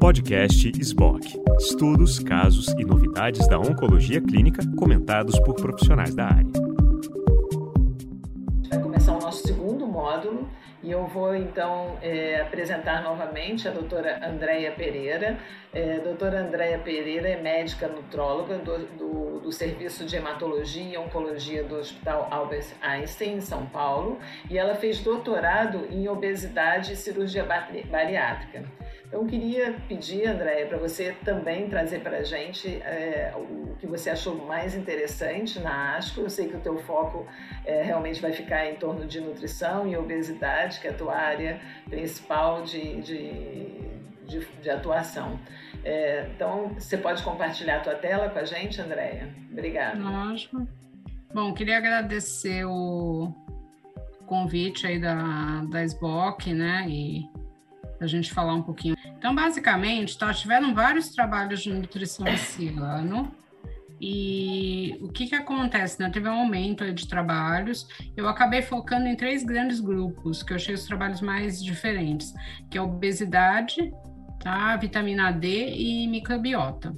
Podcast SBOC. Estudos, casos e novidades da oncologia clínica comentados por profissionais da área. Vai começar o nosso segundo módulo e eu vou então é, apresentar novamente a doutora Andréia Pereira. É, doutora Andréia Pereira é médica nutróloga do, do, do, Serviço de Hematologia e Oncologia do Hospital Albert Einstein, em São Paulo, e ela fez doutorado em obesidade e cirurgia bariátrica. Então, queria pedir, Andréia, para você também trazer para a gente é, o que você achou mais interessante na ASCO. Eu sei que o teu foco é, realmente vai ficar em torno de nutrição e obesidade, que é a tua área principal de, de, de, de atuação. É, então, você pode compartilhar a tua tela com a gente, Andréia? Obrigada. Lógico. Bom, queria agradecer o convite aí da, da SBOC, né, e a gente falar um pouquinho. Então, basicamente, tá, tiveram vários trabalhos de nutrição esse ano. E o que, que acontece? Né? Teve um aumento de trabalhos. Eu acabei focando em três grandes grupos, que eu achei os trabalhos mais diferentes, que é obesidade, tá? vitamina D e microbiota.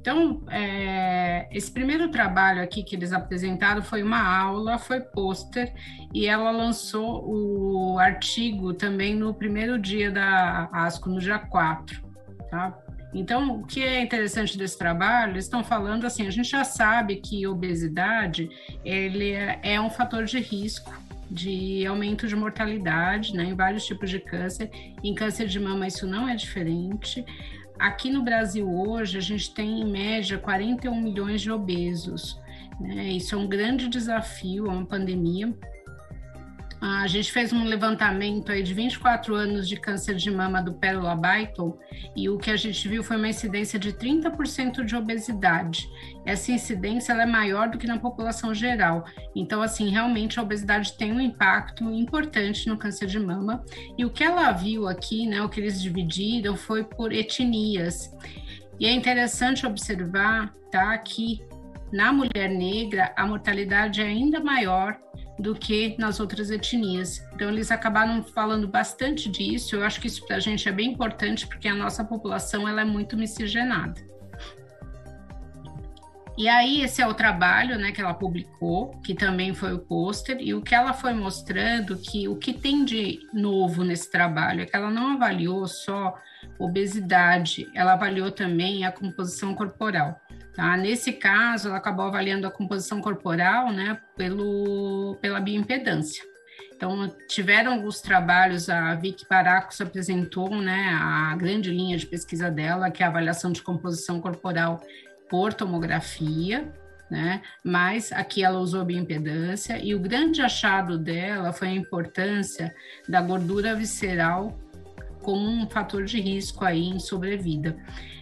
Então, é, esse primeiro trabalho aqui que eles apresentaram foi uma aula, foi pôster, e ela lançou o artigo também no primeiro dia da ASCO, no dia 4, tá? Então, o que é interessante desse trabalho, eles estão falando assim, a gente já sabe que obesidade, ele é, é um fator de risco de aumento de mortalidade, né, em vários tipos de câncer. Em câncer de mama isso não é diferente. Aqui no Brasil hoje, a gente tem em média 41 milhões de obesos. Né? Isso é um grande desafio, é uma pandemia. A gente fez um levantamento aí de 24 anos de câncer de mama do Pérola Byton e o que a gente viu foi uma incidência de 30% de obesidade. Essa incidência é maior do que na população geral. Então, assim, realmente a obesidade tem um impacto importante no câncer de mama. E o que ela viu aqui, né, o que eles dividiram foi por etnias. E é interessante observar, tá, que na mulher negra a mortalidade é ainda maior do que nas outras etnias. Então, eles acabaram falando bastante disso. Eu acho que isso para a gente é bem importante, porque a nossa população ela é muito miscigenada. E aí, esse é o trabalho né, que ela publicou, que também foi o pôster, e o que ela foi mostrando que o que tem de novo nesse trabalho é que ela não avaliou só obesidade, ela avaliou também a composição corporal. Tá? Nesse caso, ela acabou avaliando a composição corporal né, pelo, pela bioimpedância. Então, tiveram alguns trabalhos, a Vicky Baracos apresentou né, a grande linha de pesquisa dela, que é a avaliação de composição corporal por tomografia, né? Mas aqui ela usou bioimpedância e o grande achado dela foi a importância da gordura visceral como um fator de risco aí em sobrevida.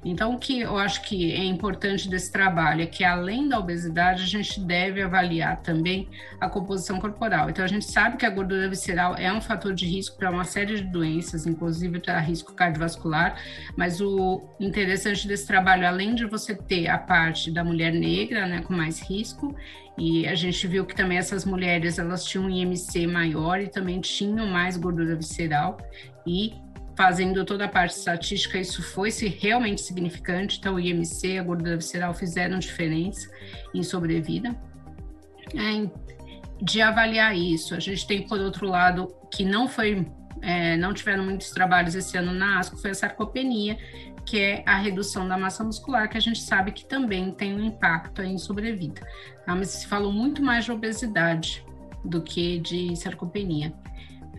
Então, o que eu acho que é importante desse trabalho é que, além da obesidade, a gente deve avaliar também a composição corporal. Então, a gente sabe que a gordura visceral é um fator de risco para uma série de doenças, inclusive para risco cardiovascular, mas o interessante desse trabalho, além de você ter a parte da mulher negra, né, com mais risco, e a gente viu que também essas mulheres elas tinham um IMC maior e também tinham mais gordura visceral e fazendo toda a parte estatística, isso foi -se realmente significante. Então, o IMC, a gordura visceral fizeram diferença em sobrevida. É, de avaliar isso, a gente tem, por outro lado, que não foi, é, não tiveram muitos trabalhos esse ano na ASCO, foi a sarcopenia, que é a redução da massa muscular, que a gente sabe que também tem um impacto em sobrevida. Tá? Mas se falou muito mais de obesidade do que de sarcopenia.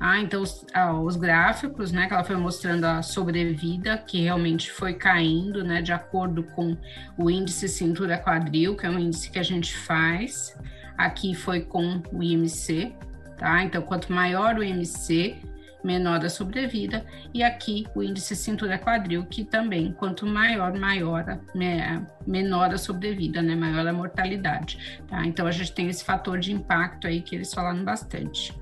Ah, então os, ah, os, gráficos, né, que ela foi mostrando a sobrevida, que realmente foi caindo, né, de acordo com o índice cintura quadril, que é um índice que a gente faz. Aqui foi com o IMC, tá? Então, quanto maior o IMC, menor a sobrevida, e aqui o índice cintura quadril, que também, quanto maior, maior, menor a sobrevida, né? Maior a mortalidade, tá? Então, a gente tem esse fator de impacto aí que eles falaram bastante.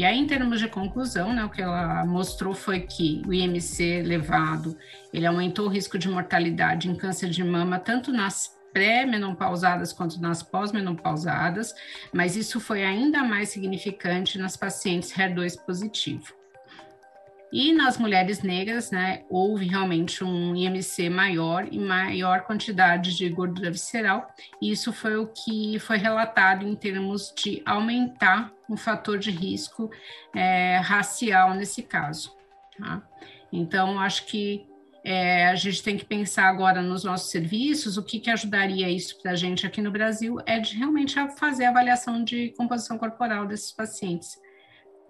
E aí, em termos de conclusão, né, o que ela mostrou foi que o IMC elevado, ele aumentou o risco de mortalidade em câncer de mama, tanto nas pré-menopausadas quanto nas pós-menopausadas, mas isso foi ainda mais significante nas pacientes HER2 positivo. E nas mulheres negras, né, houve realmente um IMC maior e maior quantidade de gordura visceral. E isso foi o que foi relatado em termos de aumentar o fator de risco é, racial nesse caso. Tá? Então, acho que é, a gente tem que pensar agora nos nossos serviços, o que, que ajudaria isso para a gente aqui no Brasil é de realmente fazer a avaliação de composição corporal desses pacientes.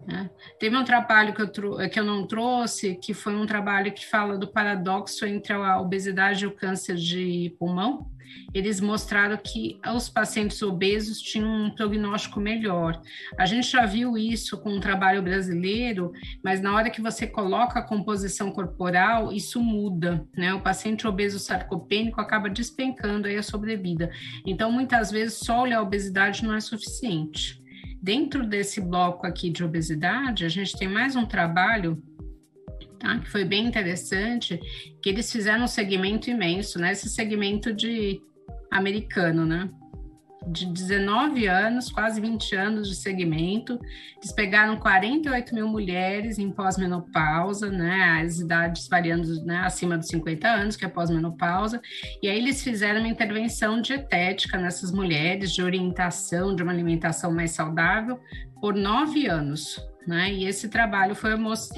Né? Teve um trabalho que eu, que eu não trouxe, que foi um trabalho que fala do paradoxo entre a obesidade e o câncer de pulmão. Eles mostraram que os pacientes obesos tinham um prognóstico melhor. A gente já viu isso com um trabalho brasileiro, mas na hora que você coloca a composição corporal, isso muda, né? O paciente obeso sarcopênico acaba despencando aí a sobrevida. Então, muitas vezes, só olhar a obesidade não é suficiente. Dentro desse bloco aqui de obesidade, a gente tem mais um trabalho Tá? que foi bem interessante, que eles fizeram um segmento imenso, né? Esse segmento de americano, né? De 19 anos, quase 20 anos de segmento. Eles pegaram 48 mil mulheres em pós-menopausa, né, as idades variando né, acima dos 50 anos, que é pós-menopausa, e aí eles fizeram uma intervenção dietética nessas mulheres, de orientação, de uma alimentação mais saudável, por nove anos. Né? E esse trabalho foi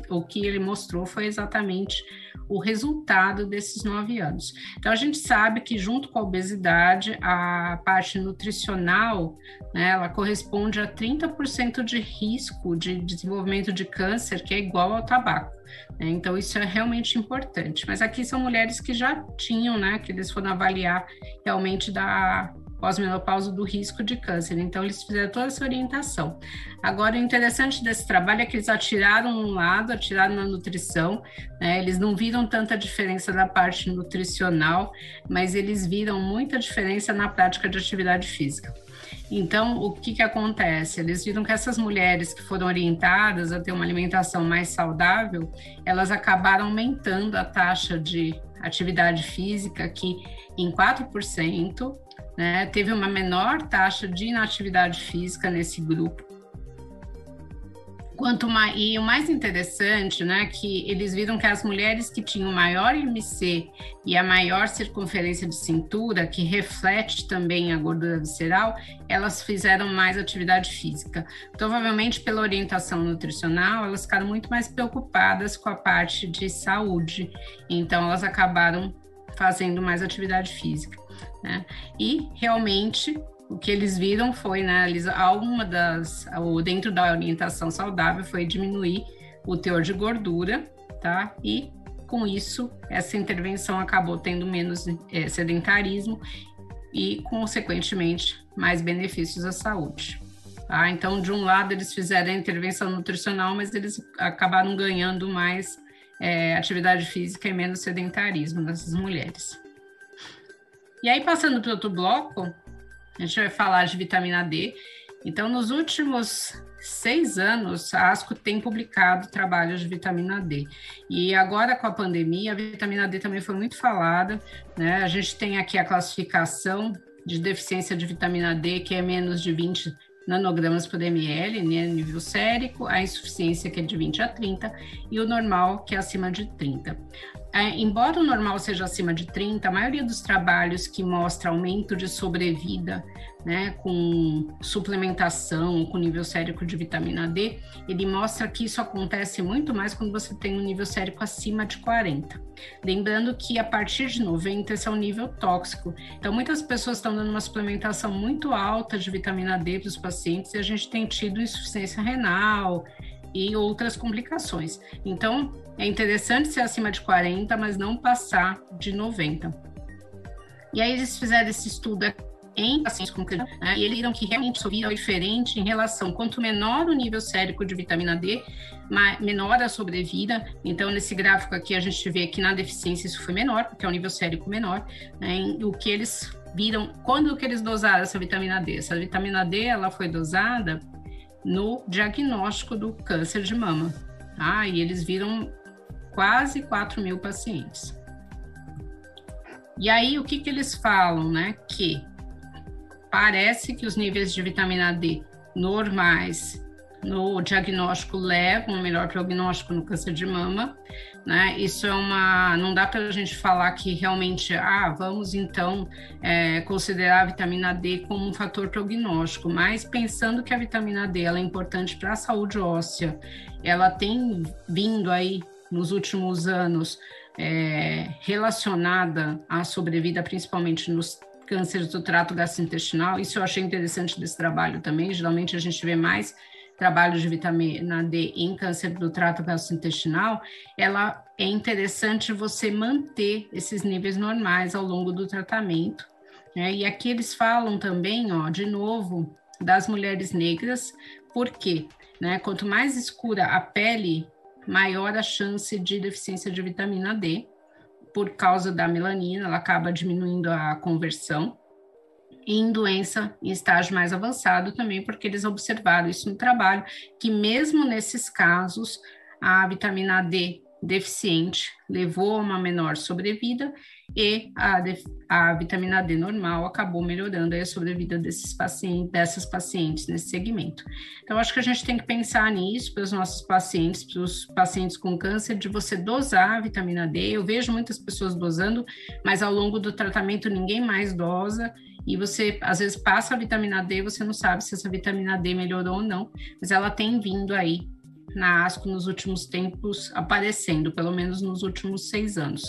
o que ele mostrou foi exatamente o resultado desses nove anos. Então, a gente sabe que, junto com a obesidade, a parte nutricional, né, ela corresponde a 30% de risco de desenvolvimento de câncer, que é igual ao tabaco. Né? Então, isso é realmente importante. Mas aqui são mulheres que já tinham, né, que eles foram avaliar realmente da pós-menopausa do risco de câncer. Então, eles fizeram toda essa orientação. Agora, o interessante desse trabalho é que eles atiraram um lado, atiraram na nutrição, né? eles não viram tanta diferença na parte nutricional, mas eles viram muita diferença na prática de atividade física. Então, o que, que acontece? Eles viram que essas mulheres que foram orientadas a ter uma alimentação mais saudável, elas acabaram aumentando a taxa de atividade física, que em 4%, né? Teve uma menor taxa de inatividade física nesse grupo. Quanto mais, e o mais interessante, né, que eles viram que as mulheres que tinham maior IMC e a maior circunferência de cintura, que reflete também a gordura visceral, elas fizeram mais atividade física. Provavelmente pela orientação nutricional, elas ficaram muito mais preocupadas com a parte de saúde, então elas acabaram fazendo mais atividade física. Né? E realmente o que eles viram foi, né, eles, uma das, dentro da orientação saudável foi diminuir o teor de gordura, tá? E com isso, essa intervenção acabou tendo menos é, sedentarismo e, consequentemente, mais benefícios à saúde. Tá? Então, de um lado, eles fizeram a intervenção nutricional, mas eles acabaram ganhando mais é, atividade física e menos sedentarismo nessas mulheres. E aí, passando para outro bloco, a gente vai falar de vitamina D. Então, nos últimos seis anos, a ASCO tem publicado trabalhos de vitamina D. E agora, com a pandemia, a vitamina D também foi muito falada. Né? A gente tem aqui a classificação de deficiência de vitamina D, que é menos de 20 nanogramas por ml, né, nível sérico, a insuficiência que é de 20 a 30 e o normal que é acima de 30. É, embora o normal seja acima de 30, a maioria dos trabalhos que mostra aumento de sobrevida, né, com suplementação, com nível sérico de vitamina D, ele mostra que isso acontece muito mais quando você tem um nível sérico acima de 40. Lembrando que a partir de 90 esse é um nível tóxico. Então muitas pessoas estão dando uma suplementação muito alta de vitamina D para os pacientes e a gente tem tido insuficiência renal, e outras complicações. Então, é interessante ser acima de 40, mas não passar de 90. E aí eles fizeram esse estudo em pacientes com câncer, né, e eles viram que realmente isso é diferente em relação, quanto menor o nível sérico de vitamina D, menor a sobrevida. Então, nesse gráfico aqui, a gente vê que na deficiência isso foi menor, porque é o nível sérico menor. Né, o que eles viram, quando que eles dosaram essa vitamina D? Essa vitamina D, ela foi dosada no diagnóstico do câncer de mama. Tá? E eles viram quase 4 mil pacientes. E aí, o que, que eles falam, né? Que parece que os níveis de vitamina D normais no diagnóstico leva um melhor prognóstico no câncer de mama, né? Isso é uma, não dá para a gente falar que realmente, ah, vamos então é, considerar a vitamina D como um fator prognóstico, mas pensando que a vitamina D ela é importante para a saúde óssea, ela tem vindo aí nos últimos anos é, relacionada à sobrevida, principalmente nos cânceres do trato gastrointestinal. Isso eu achei interessante desse trabalho também. Geralmente a gente vê mais trabalhos de vitamina D em câncer do trato gastrointestinal. Ela é interessante você manter esses níveis normais ao longo do tratamento. Né? E aqui eles falam também, ó, de novo, das mulheres negras, porque né, quanto mais escura a pele, maior a chance de deficiência de vitamina D, por causa da melanina, ela acaba diminuindo a conversão. Em doença em estágio mais avançado também, porque eles observaram isso no trabalho, que mesmo nesses casos, a vitamina D deficiente levou a uma menor sobrevida e a, a vitamina D normal acabou melhorando a sobrevida desses pacientes, dessas pacientes nesse segmento. Então, acho que a gente tem que pensar nisso para os nossos pacientes, para os pacientes com câncer, de você dosar a vitamina D. Eu vejo muitas pessoas dosando, mas ao longo do tratamento ninguém mais dosa. E você, às vezes, passa a vitamina D, você não sabe se essa vitamina D melhorou ou não, mas ela tem vindo aí na ASCO nos últimos tempos aparecendo, pelo menos nos últimos seis anos.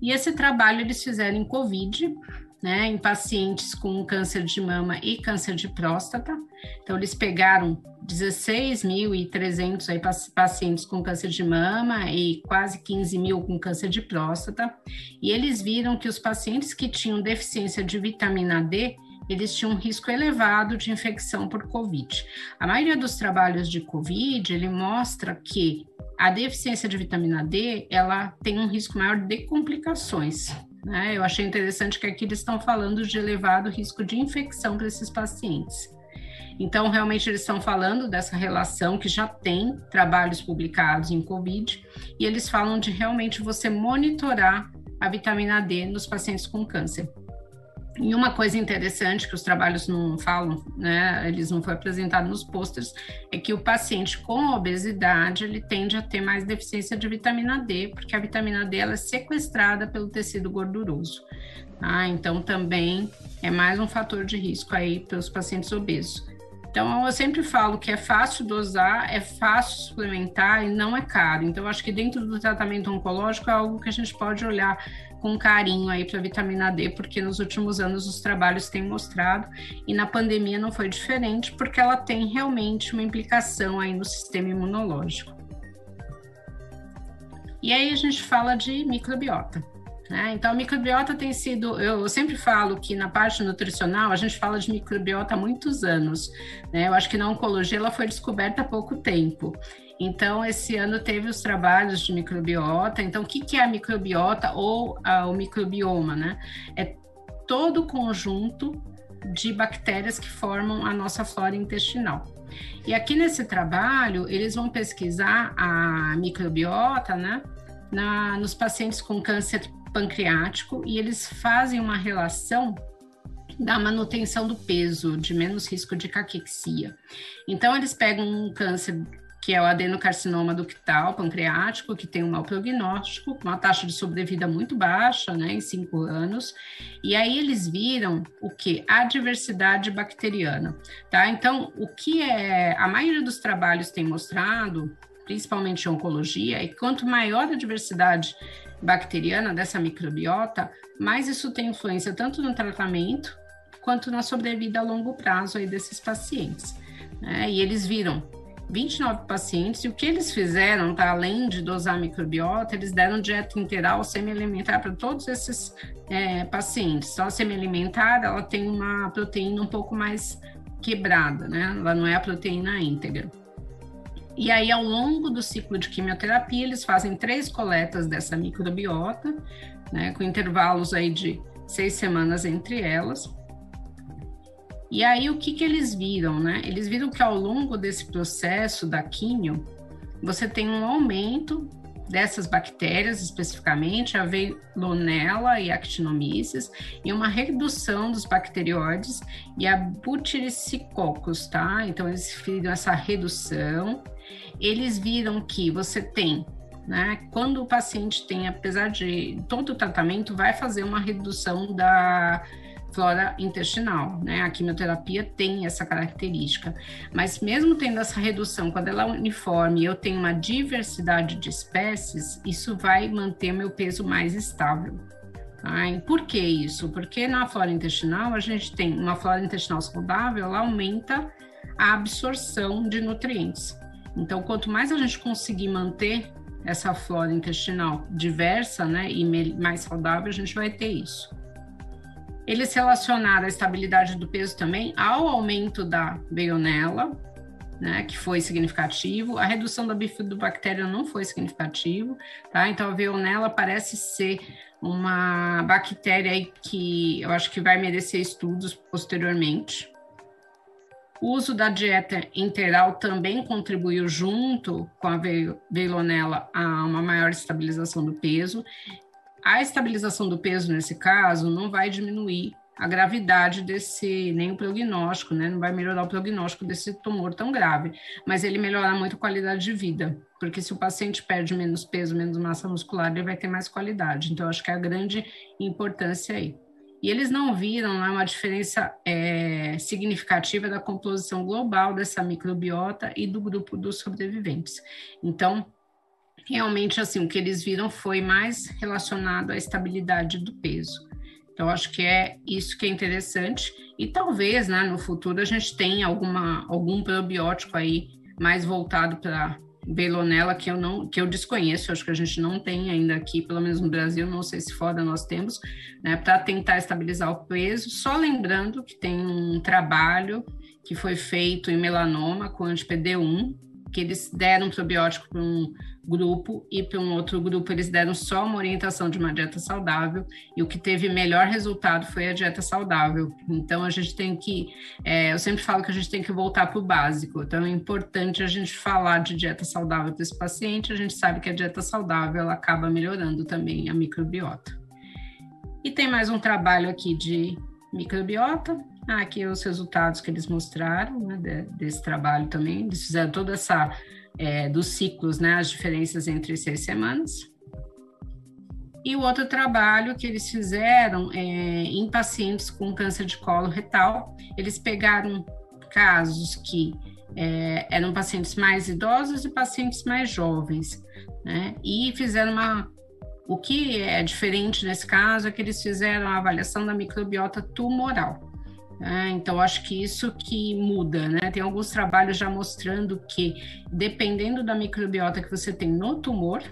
E esse trabalho eles fizeram em COVID, né, em pacientes com câncer de mama e câncer de próstata. Então, eles pegaram 16.300 pacientes com câncer de mama e quase 15 mil com câncer de próstata, e eles viram que os pacientes que tinham deficiência de vitamina D, eles tinham um risco elevado de infecção por COVID. A maioria dos trabalhos de COVID, ele mostra que a deficiência de vitamina D, ela tem um risco maior de complicações. Né? Eu achei interessante que aqui eles estão falando de elevado risco de infecção para esses pacientes. Então, realmente, eles estão falando dessa relação que já tem trabalhos publicados em COVID, e eles falam de realmente você monitorar a vitamina D nos pacientes com câncer. E uma coisa interessante que os trabalhos não falam, né, eles não foi apresentado nos posters, é que o paciente com obesidade, ele tende a ter mais deficiência de vitamina D, porque a vitamina D ela é sequestrada pelo tecido gorduroso. Tá? Então, também é mais um fator de risco aí para os pacientes obesos. Então, eu sempre falo que é fácil dosar, é fácil suplementar e não é caro. Então, acho que dentro do tratamento oncológico é algo que a gente pode olhar com carinho aí para a vitamina D, porque nos últimos anos os trabalhos têm mostrado e na pandemia não foi diferente, porque ela tem realmente uma implicação aí no sistema imunológico. E aí a gente fala de microbiota. Né? Então, a microbiota tem sido, eu sempre falo que na parte nutricional a gente fala de microbiota há muitos anos. Né? Eu acho que na oncologia ela foi descoberta há pouco tempo. Então, esse ano teve os trabalhos de microbiota. Então, o que, é a microbiota ou a, o microbioma, né? É todo o conjunto de bactérias que formam a nossa flora intestinal. E aqui nesse trabalho, eles vão pesquisar a microbiota, né? Na, nos pacientes com câncer pancreático e eles fazem uma relação da manutenção do peso, de menos risco de caquexia. Então, eles pegam um câncer que é o adenocarcinoma ductal pancreático, que tem um mau prognóstico, com uma taxa de sobrevida muito baixa, né, em cinco anos. E aí eles viram o que? A diversidade bacteriana, tá? Então, o que é a maioria dos trabalhos tem mostrado, principalmente em oncologia, é que quanto maior a diversidade bacteriana dessa microbiota, mais isso tem influência tanto no tratamento quanto na sobrevida a longo prazo aí desses pacientes. Né? E eles viram 29 pacientes, e o que eles fizeram, tá, além de dosar microbiota, eles deram dieta integral semi-alimentar para todos esses é, pacientes. Então, a semi-alimentar, ela tem uma proteína um pouco mais quebrada, né? Ela não é a proteína íntegra. E aí, ao longo do ciclo de quimioterapia, eles fazem três coletas dessa microbiota, né, com intervalos aí de seis semanas entre elas. E aí, o que, que eles viram, né? Eles viram que ao longo desse processo da químio, você tem um aumento dessas bactérias, especificamente a Veillonella e Actinomyces, e uma redução dos bacterióides e a Butyricoccus, tá? Então, eles viram essa redução. Eles viram que você tem né? Quando o paciente tem, apesar de todo o tratamento, vai fazer uma redução da flora intestinal, né? A quimioterapia tem essa característica, mas mesmo tendo essa redução, quando ela é uniforme, eu tenho uma diversidade de espécies, isso vai manter meu peso mais estável. Tá? Por que isso? Porque na flora intestinal a gente tem uma flora intestinal saudável, ela aumenta a absorção de nutrientes. Então, quanto mais a gente conseguir manter essa flora intestinal diversa, né, e mais saudável, a gente vai ter isso. Eles relacionaram a estabilidade do peso também ao aumento da beionela, né, que foi significativo. A redução da bifidobactéria não foi significativo, tá? Então a veionela parece ser uma bactéria que eu acho que vai merecer estudos posteriormente. O uso da dieta interal também contribuiu junto com a veilonela a uma maior estabilização do peso a estabilização do peso, nesse caso, não vai diminuir a gravidade desse, nem o prognóstico, né? Não vai melhorar o prognóstico desse tumor tão grave, mas ele melhora muito a qualidade de vida, porque se o paciente perde menos peso, menos massa muscular, ele vai ter mais qualidade. Então, acho que é a grande importância aí. E eles não viram né, uma diferença é, significativa da composição global dessa microbiota e do grupo dos sobreviventes. Então, realmente assim o que eles viram foi mais relacionado à estabilidade do peso. Então acho que é isso que é interessante e talvez, né, no futuro a gente tenha alguma algum probiótico aí mais voltado para Belonella que eu não que eu desconheço, acho que a gente não tem ainda aqui, pelo menos no Brasil, não sei se fora nós temos, né, para tentar estabilizar o peso. Só lembrando que tem um trabalho que foi feito em melanoma com anti-PD1, que eles deram probiótico para um grupo e para um outro grupo eles deram só uma orientação de uma dieta saudável e o que teve melhor resultado foi a dieta saudável. Então a gente tem que, é, eu sempre falo que a gente tem que voltar para o básico. Então é importante a gente falar de dieta saudável para esse paciente. A gente sabe que a dieta saudável ela acaba melhorando também a microbiota. E tem mais um trabalho aqui de microbiota. Aqui os resultados que eles mostraram né, desse trabalho também. Eles fizeram toda essa é, dos ciclos, né, as diferenças entre seis semanas. E o outro trabalho que eles fizeram é, em pacientes com câncer de colo retal, eles pegaram casos que é, eram pacientes mais idosos e pacientes mais jovens, né? E fizeram uma. O que é diferente nesse caso é que eles fizeram a avaliação da microbiota tumoral. É, então, acho que isso que muda, né? Tem alguns trabalhos já mostrando que, dependendo da microbiota que você tem no tumor,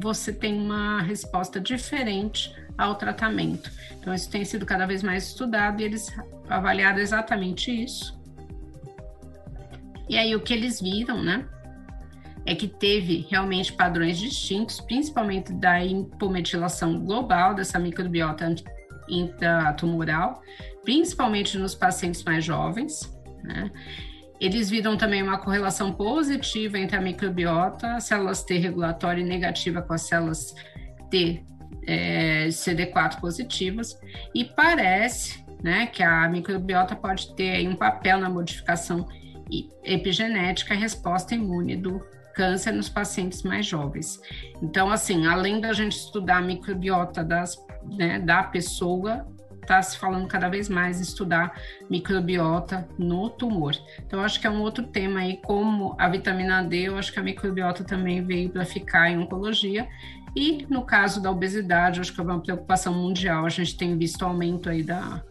você tem uma resposta diferente ao tratamento. Então, isso tem sido cada vez mais estudado e eles avaliaram exatamente isso. E aí, o que eles viram, né? É que teve realmente padrões distintos, principalmente da hipometilação global dessa microbiota intratumoral, principalmente nos pacientes mais jovens. Né? Eles viram também uma correlação positiva entre a microbiota, células T regulatória e negativa com as células T é, CD4 positivas, e parece né, que a microbiota pode ter um papel na modificação epigenética e resposta imune do câncer nos pacientes mais jovens. Então, assim, além da gente estudar a microbiota das, né, da pessoa, está se falando cada vez mais estudar microbiota no tumor. Então, acho que é um outro tema aí, como a vitamina D, eu acho que a microbiota também veio para ficar em oncologia. E no caso da obesidade, acho que é uma preocupação mundial. A gente tem visto aumento aí da,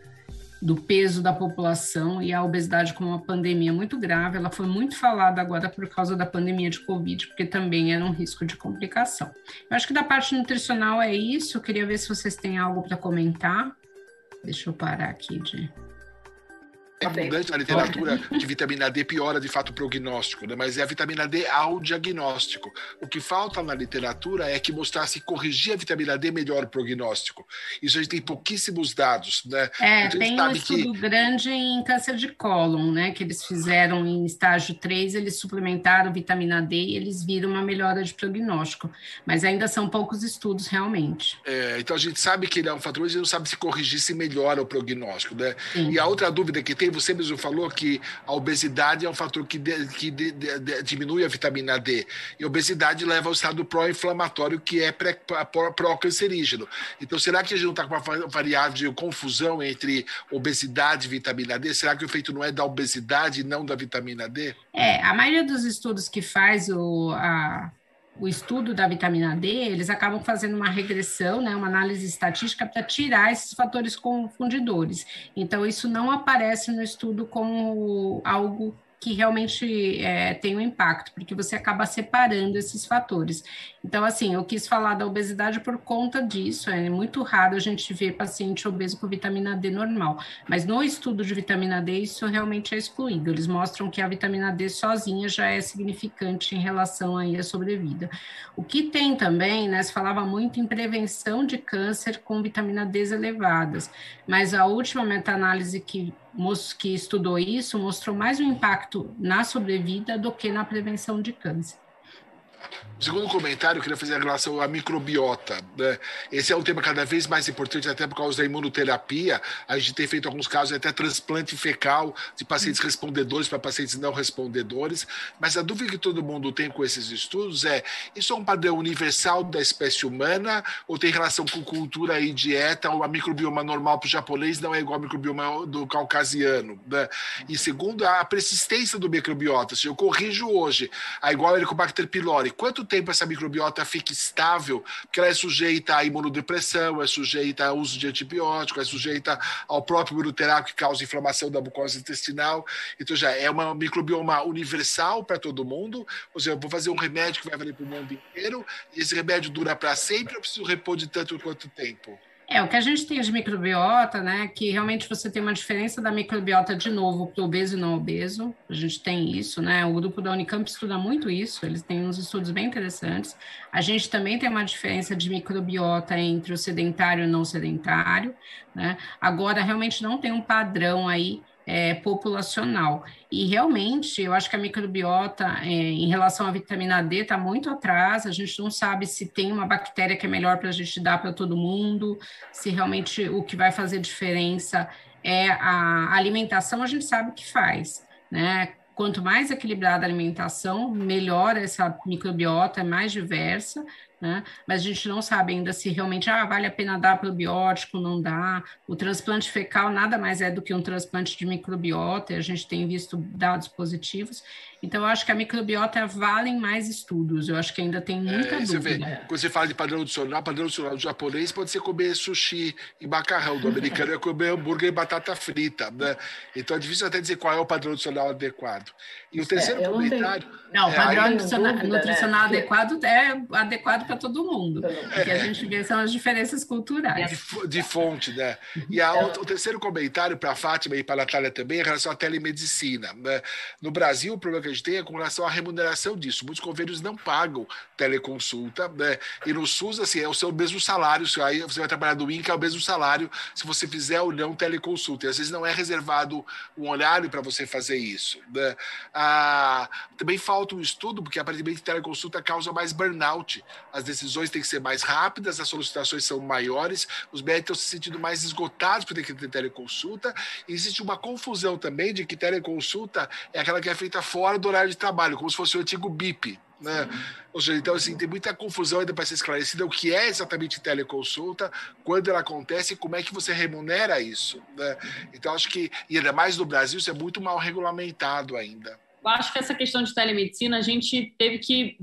do peso da população e a obesidade como uma pandemia muito grave. Ela foi muito falada agora por causa da pandemia de Covid, porque também era um risco de complicação. Eu acho que da parte nutricional é isso. Eu queria ver se vocês têm algo para comentar. Deixa eu parar aqui de. Abundante na literatura que vitamina D piora de fato o prognóstico, né? mas é a vitamina D ao diagnóstico. O que falta na literatura é que mostrasse corrigir a vitamina D melhor o prognóstico. Isso a gente tem pouquíssimos dados. Né? É, tem um estudo que... grande em câncer de cólon, né? Que eles fizeram em estágio 3, eles suplementaram vitamina D e eles viram uma melhora de prognóstico. Mas ainda são poucos estudos realmente. É, então a gente sabe que ele é um fator, mas a gente não sabe se corrigir se melhora o prognóstico. Né? E a outra dúvida que tem você mesmo falou que a obesidade é um fator que, de, que de, de, diminui a vitamina D. E a obesidade leva ao estado pró-inflamatório, que é pró-cancerígeno. Então, será que a gente não está com uma variável de confusão entre obesidade e vitamina D? Será que o efeito não é da obesidade e não da vitamina D? É, a maioria dos estudos que faz o, a, o estudo da vitamina D, eles acabam fazendo uma regressão, né, uma análise estatística para tirar esses fatores confundidores. Então, isso não aparece no estudo como algo que realmente é, tem um impacto, porque você acaba separando esses fatores. Então, assim, eu quis falar da obesidade por conta disso, é muito raro a gente ver paciente obeso com vitamina D normal, mas no estudo de vitamina D isso realmente é excluído, eles mostram que a vitamina D sozinha já é significante em relação aí à sobrevida. O que tem também, né, se falava muito em prevenção de câncer com vitamina D elevadas, mas a última meta-análise que que estudou isso mostrou mais um impacto na sobrevida do que na prevenção de câncer. O segundo comentário, eu queria fazer em relação à microbiota. Né? Esse é um tema cada vez mais importante, até por causa da imunoterapia. A gente tem feito alguns casos até transplante fecal de pacientes respondedores para pacientes não respondedores. Mas a dúvida que todo mundo tem com esses estudos é: isso é um padrão universal da espécie humana ou tem relação com cultura e dieta? Ou a microbioma normal para o japonês não é igual ao microbioma do caucasiano? Né? E segundo, a persistência do microbiota. Se eu corrijo hoje a igual a Helicobacter pylori, quanto tempo essa microbiota fica estável, porque ela é sujeita à imunodepressão, é sujeita ao uso de antibiótico, é sujeita ao próprio imunoterápico que causa inflamação da mucosa intestinal. Então já é uma microbioma universal para todo mundo, ou seja, eu vou fazer um remédio que vai valer para o mundo inteiro, e esse remédio dura para sempre, eu preciso repor de tanto quanto tempo? É, o que a gente tem de microbiota, né, que realmente você tem uma diferença da microbiota, de novo, para obeso e não obeso, a gente tem isso, né, o grupo da Unicamp estuda muito isso, eles têm uns estudos bem interessantes, a gente também tem uma diferença de microbiota entre o sedentário e o não sedentário, né, agora realmente não tem um padrão aí é, populacional. E realmente, eu acho que a microbiota, é, em relação à vitamina D, está muito atrás. A gente não sabe se tem uma bactéria que é melhor para a gente dar para todo mundo, se realmente o que vai fazer diferença é a alimentação, a gente sabe que faz, né? Quanto mais equilibrada a alimentação, melhor essa microbiota, é mais diversa, né? Mas a gente não sabe ainda se realmente ah, vale a pena dar probiótico, não dá. O transplante fecal nada mais é do que um transplante de microbiota, e a gente tem visto dados positivos. Então, eu acho que a microbiota valem mais estudos. Eu acho que ainda tem muita é, dúvida. Vê, quando você fala de padrão nutricional, padrão nutricional do japonês pode ser comer sushi e macarrão. Do americano é comer hambúrguer e batata frita. Né? Então, é difícil até dizer qual é o padrão nutricional adequado. E o é, terceiro é, comentário... Não, o padrão nutricional, dúvida, nutricional né? adequado é adequado para todo mundo. O que a gente vê são as diferenças culturais. De, de fonte, né? E a, o, o terceiro comentário para a Fátima e para a Natália também é em relação à telemedicina. Né? No Brasil, o problema que a gente tem é com relação à remuneração disso. Muitos convênios não pagam teleconsulta, né? E no SUS, assim, é o seu mesmo salário. Aí você vai trabalhar no INCA, é o mesmo salário se você fizer ou não teleconsulta. E às vezes não é reservado um horário para você fazer isso. Né? Ah, também falta um estudo, porque aparentemente teleconsulta causa mais burnout. As decisões têm que ser mais rápidas, as solicitações são maiores, os médicos estão se sentindo mais esgotados por ter que ter teleconsulta. E existe uma confusão também de que teleconsulta é aquela que é feita fora do horário de trabalho, como se fosse o antigo BIP. Né? Ou seja, então assim, tem muita confusão ainda para ser esclarecida o que é exatamente teleconsulta, quando ela acontece e como é que você remunera isso. Né? Então, acho que, e ainda mais no Brasil, isso é muito mal regulamentado ainda. Eu acho que essa questão de telemedicina, a gente teve que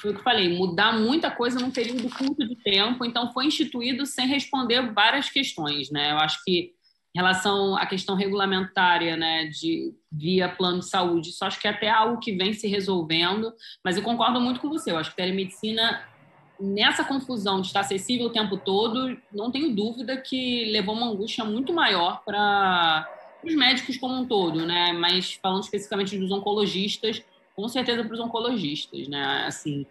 foi o que falei, mudar muita coisa num período curto de tempo, então foi instituído sem responder várias questões, né? Eu acho que em relação à questão regulamentária, né, de via plano de saúde, isso acho que é até algo que vem se resolvendo, mas eu concordo muito com você, eu acho que telemedicina nessa confusão de estar acessível o tempo todo, não tenho dúvida que levou uma angústia muito maior para os médicos como um todo, né? Mas falando especificamente dos oncologistas, com certeza para os oncologistas, né? Assim,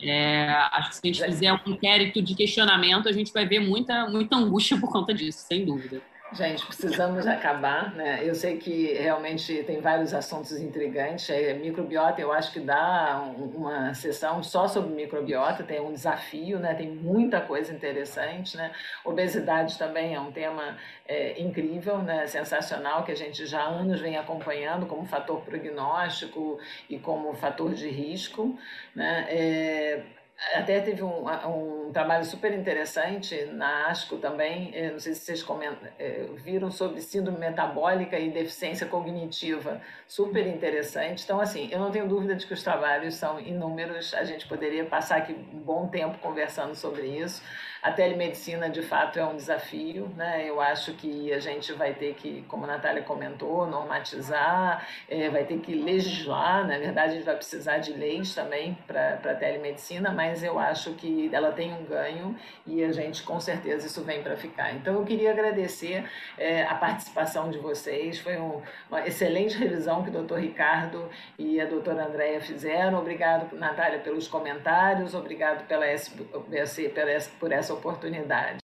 é, acho que se a gente fizer um inquérito de questionamento, a gente vai ver muita, muita angústia por conta disso, sem dúvida. Gente, precisamos acabar, né? Eu sei que realmente tem vários assuntos intrigantes. É, microbiota, eu acho que dá uma sessão só sobre microbiota, tem um desafio, né? Tem muita coisa interessante, né? Obesidade também é um tema é, incrível, né? Sensacional, que a gente já há anos vem acompanhando como fator prognóstico e como fator de risco, né? É, até teve um, um trabalho super interessante na ASCO também, não sei se vocês eh, viram sobre síndrome metabólica e deficiência cognitiva, super interessante. Então, assim, eu não tenho dúvida de que os trabalhos são inúmeros, a gente poderia passar aqui um bom tempo conversando sobre isso. A telemedicina, de fato, é um desafio, né? Eu acho que a gente vai ter que, como a Natália comentou, normatizar, é, vai ter que legislar, na verdade, a gente vai precisar de leis também para a telemedicina, mas eu acho que ela tem um ganho e a gente, com certeza, isso vem para ficar. Então, eu queria agradecer é, a participação de vocês, foi um, uma excelente revisão que o doutor Ricardo e a doutora Andréia fizeram. Obrigado, Natália, pelos comentários, obrigado pela SBC, pela, por essa oportunidade.